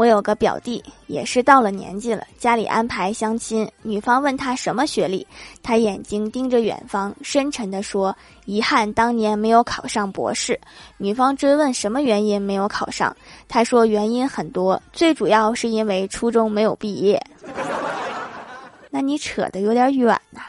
我有个表弟也是到了年纪了家里安排相亲女方问他什么学历他眼睛盯着远方深沉地说遗憾当年没有考上博士。女方追问什么原因没有考上他说原因很多最主要是因为初中没有毕业。那你扯得有点远呐。